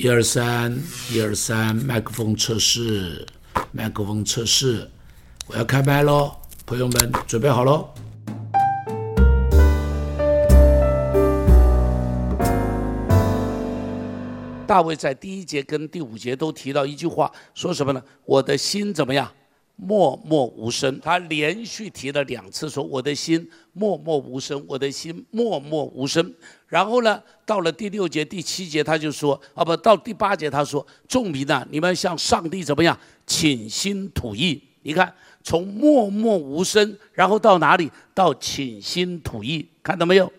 一二三，一二三，麦克风测试，麦克风测试，我要开麦喽，朋友们准备好喽。大卫在第一节跟第五节都提到一句话，说什么呢？我的心怎么样？默默无声。他连续提了两次，说我的心默默无声，我的心默默无声。然后呢，到了第六节、第七节，他就说啊，不到第八节，他说众民呐，你们向上帝怎么样倾心吐意？你看，从默默无声，然后到哪里？到倾心吐意，看到没有？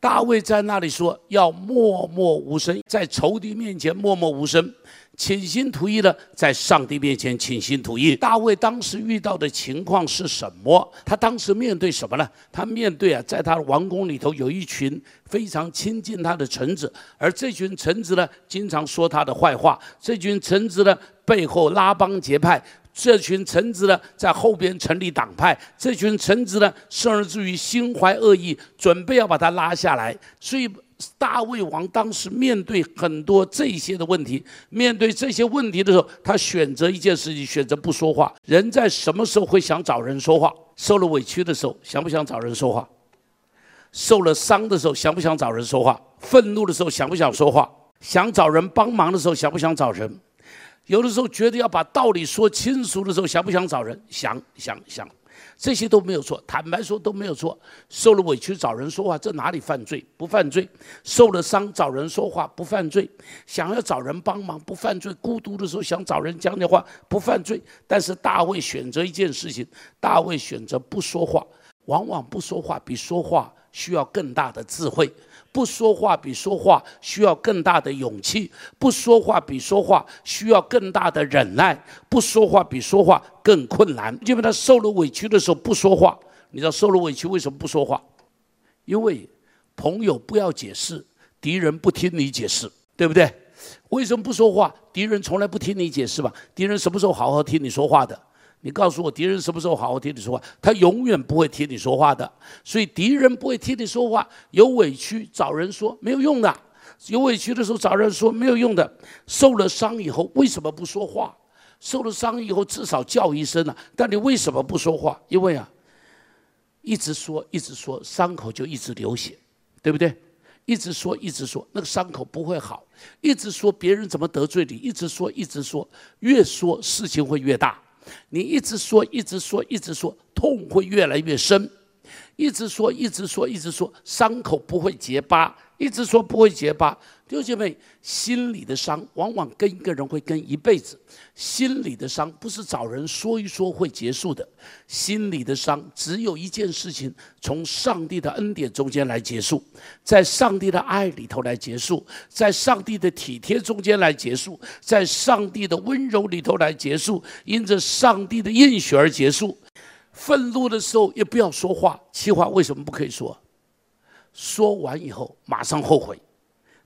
大卫在那里说：“要默默无声，在仇敌面前默默无声，倾心吐意的在上帝面前倾心吐意。”大卫当时遇到的情况是什么？他当时面对什么呢？他面对啊，在他的王宫里头有一群非常亲近他的臣子，而这群臣子呢，经常说他的坏话。这群臣子呢，背后拉帮结派。这群臣子呢，在后边成立党派；这群臣子呢，甚至于心怀恶意，准备要把他拉下来。所以大卫王当时面对很多这些的问题，面对这些问题的时候，他选择一件事情，选择不说话。人在什么时候会想找人说话？受了委屈的时候，想不想找人说话？受了伤的时候，想不想找人说话？愤怒的时候，想不想说话？想找人帮忙的时候，想不想找人？有的时候觉得要把道理说清楚的时候，想不想找人？想想想，这些都没有错。坦白说都没有错。受了委屈找人说话，这哪里犯罪？不犯罪。受了伤找人说话不犯罪。想要找人帮忙不犯罪。孤独的时候想找人讲讲话不犯罪。但是大卫选择一件事情，大卫选择不说话。往往不说话比说话需要更大的智慧。不说话比说话需要更大的勇气，不说话比说话需要更大的忍耐，不说话比说话更困难。因为他受了委屈的时候不说话，你知道受了委屈为什么不说话？因为朋友不要解释，敌人不听你解释，对不对？为什么不说话？敌人从来不听你解释吧？敌人什么时候好好听你说话的？你告诉我，敌人什么时候好好听你说话？他永远不会听你说话的。所以敌人不会听你说话，有委屈找人说没有用的，有委屈的时候找人说没有用的。受了伤以后为什么不说话？受了伤以后至少叫一声啊！但你为什么不说话？因为啊，一直说一直说，伤口就一直流血，对不对？一直说一直说，那个伤口不会好。一直说别人怎么得罪你，一直说一直说，越说事情会越大。你一直说，一直说，一直说，痛会越来越深；一直说，一直说，一直说，伤口不会结疤；一直说不会结疤。弟兄姐妹，心里的伤往往跟一个人会跟一辈子。心里的伤不是找人说一说会结束的，心里的伤只有一件事情：从上帝的恩典中间来结束，在上帝的爱里头来结束，在上帝的体贴中间来结束，在上帝的温柔里头来结束，因着上帝的应许而结束。愤怒的时候也不要说话，气话为什么不可以说？说完以后马上后悔。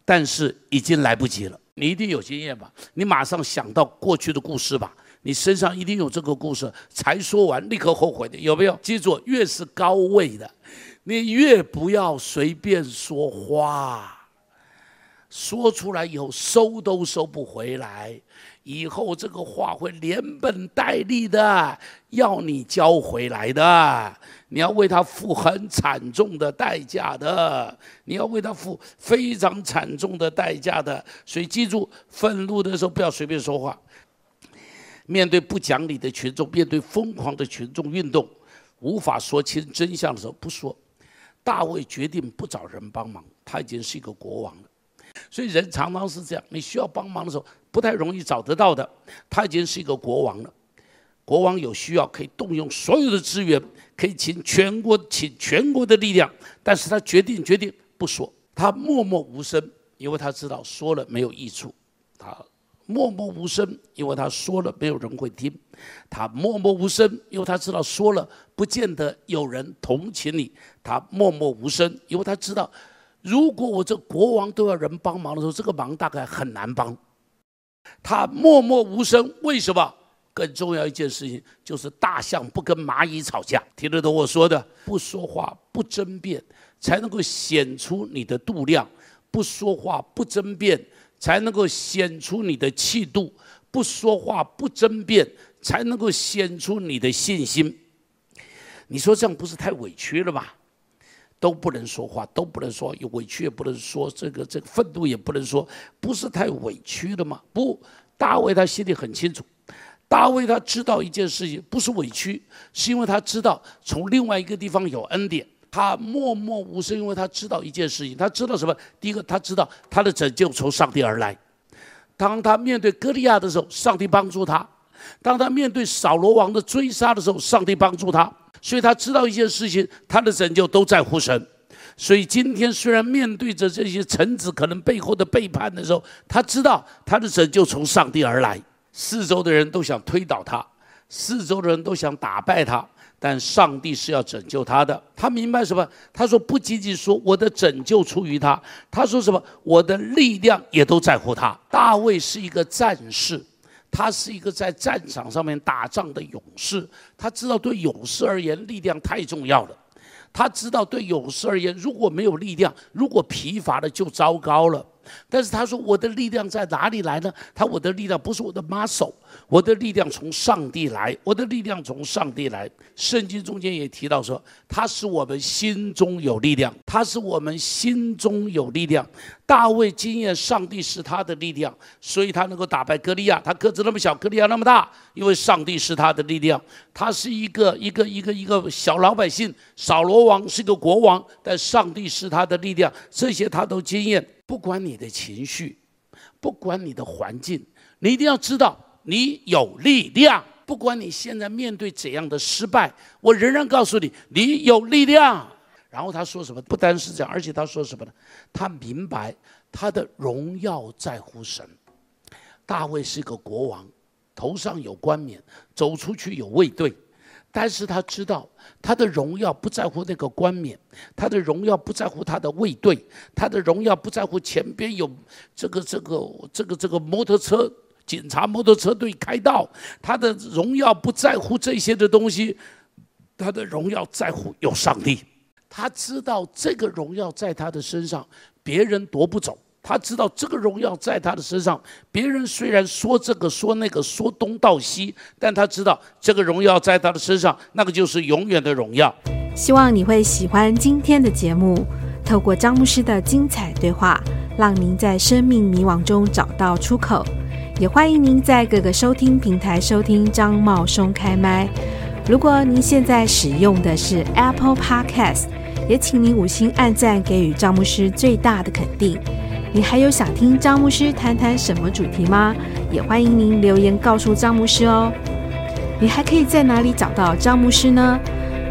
但是已经来不及了，你一定有经验吧？你马上想到过去的故事吧？你身上一定有这个故事，才说完立刻后悔的有没有？记住，越是高位的，你越不要随便说话。说出来以后收都收不回来，以后这个话会连本带利的要你交回来的，你要为他付很惨重的代价的，你要为他付非常惨重的代价的。所以记住，愤怒的时候不要随便说话。面对不讲理的群众，面对疯狂的群众运动，无法说清真相的时候不说。大卫决定不找人帮忙，他已经是一个国王了。所以人常常是这样，你需要帮忙的时候不太容易找得到的。他已经是一个国王了，国王有需要可以动用所有的资源，可以请全国请全国的力量，但是他决定决定不说，他默默无声，因为他知道说了没有益处。他默默无声，因为他说了没有人会听。他默默无声，因为他知道说了不见得有人同情你。他默默无声，因为他知道。如果我这国王都要人帮忙的时候，这个忙大概很难帮。他默默无声，为什么？更重要一件事情就是大象不跟蚂蚁吵架，听得懂我说的？不说话，不争辩，才能够显出你的度量；不说话，不争辩，才能够显出你的气度；不说话、不争辩，才能够显出你的信心。你说这样不是太委屈了吗？都不能说话，都不能说，有委屈也不能说，这个这个愤怒也不能说，不是太委屈了吗？不，大卫他心里很清楚，大卫他知道一件事情，不是委屈，是因为他知道从另外一个地方有恩典。他默默无声，因为他知道一件事情，他知道什么？第一个，他知道他的拯救从上帝而来。当他面对歌利亚的时候，上帝帮助他；当他面对扫罗王的追杀的时候，上帝帮助他。所以他知道一件事情，他的拯救都在乎神。所以今天虽然面对着这些臣子可能背后的背叛的时候，他知道他的拯救从上帝而来。四周的人都想推倒他，四周的人都想打败他，但上帝是要拯救他的。他明白什么？他说不仅仅说我的拯救出于他，他说什么？我的力量也都在乎他。大卫是一个战士。他是一个在战场上面打仗的勇士，他知道对勇士而言力量太重要了。他知道对勇士而言，如果没有力量，如果疲乏了就糟糕了。但是他说：“我的力量在哪里来呢？”他：“我的力量不是我的 muscle，我的力量从上帝来，我的力量从上帝来。”圣经中间也提到说：“他使我们心中有力量，他使我们心中有力量。”大卫经验上帝是他的力量，所以他能够打败歌利亚。他个子那么小，歌利亚那么大，因为上帝是他的力量。他是一个一个一个一个小老百姓，扫罗王是个国王，但上帝是他的力量。这些他都经验。不管你的情绪，不管你的环境，你一定要知道你有力量。不管你现在面对怎样的失败，我仍然告诉你，你有力量。然后他说什么？不单是这样，而且他说什么呢？他明白他的荣耀在乎神。大卫是一个国王，头上有冠冕，走出去有卫队。但是他知道，他的荣耀不在乎那个冠冕，他的荣耀不在乎他的卫队，他的荣耀不在乎前边有这个这个这个这个摩托车警察摩托车队开道，他的荣耀不在乎这些的东西，他的荣耀在乎有上帝，他知道这个荣耀在他的身上，别人夺不走。他知道这个荣耀在他的身上，别人虽然说这个说那个说东道西，但他知道这个荣耀在他的身上，那个就是永远的荣耀。希望你会喜欢今天的节目，透过张牧师的精彩对话，让您在生命迷惘中找到出口。也欢迎您在各个收听平台收听张茂松开麦。如果您现在使用的是 Apple Podcast，也请您五星按赞，给予张牧师最大的肯定。你还有想听张牧师谈谈什么主题吗？也欢迎您留言告诉张牧师哦。你还可以在哪里找到张牧师呢？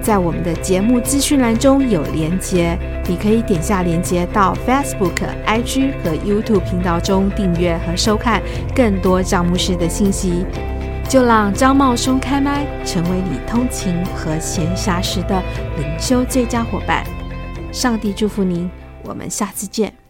在我们的节目资讯栏中有连接，你可以点下连接到 Facebook、IG 和 YouTube 频道中订阅和收看更多张牧师的信息。就让张茂松开麦，成为你通勤和闲暇时的灵修最佳伙伴。上帝祝福您，我们下次见。